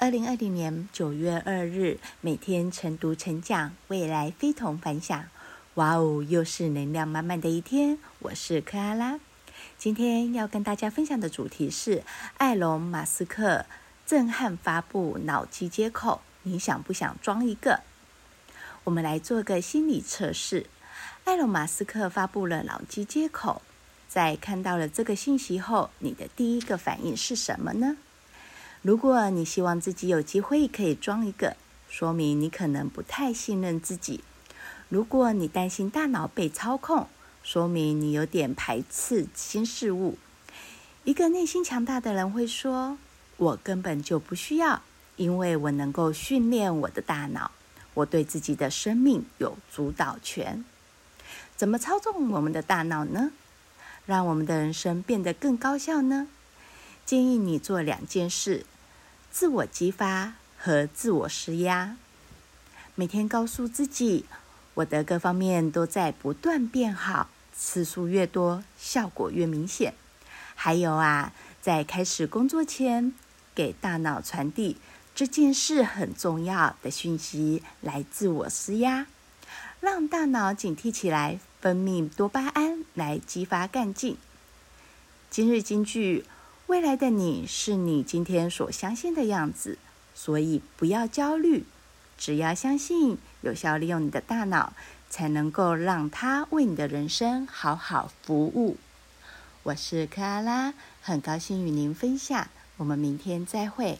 二零二零年九月二日，每天晨读晨讲，未来非同凡响。哇哦，又是能量满满的一天。我是克拉拉，今天要跟大家分享的主题是埃隆·马斯克震撼发布脑机接口，你想不想装一个？我们来做个心理测试。埃隆·马斯克发布了脑机接口，在看到了这个信息后，你的第一个反应是什么呢？如果你希望自己有机会可以装一个，说明你可能不太信任自己；如果你担心大脑被操控，说明你有点排斥新事物。一个内心强大的人会说：“我根本就不需要，因为我能够训练我的大脑。我对自己的生命有主导权。怎么操纵我们的大脑呢？让我们的人生变得更高效呢？建议你做两件事：自我激发和自我施压。每天告诉自己，我的各方面都在不断变好，次数越多，效果越明显。还有啊，在开始工作前，给大脑传递这件事很重要的讯息，来自我施压，让大脑警惕起来，分泌多巴胺来激发干劲。今日金句：未来的你是你今天所相信的样子，所以不要焦虑，只要相信，有效利用你的大脑，才能够让它为你的人生好好服务。我是克拉拉，很高兴与您分享，我们明天再会。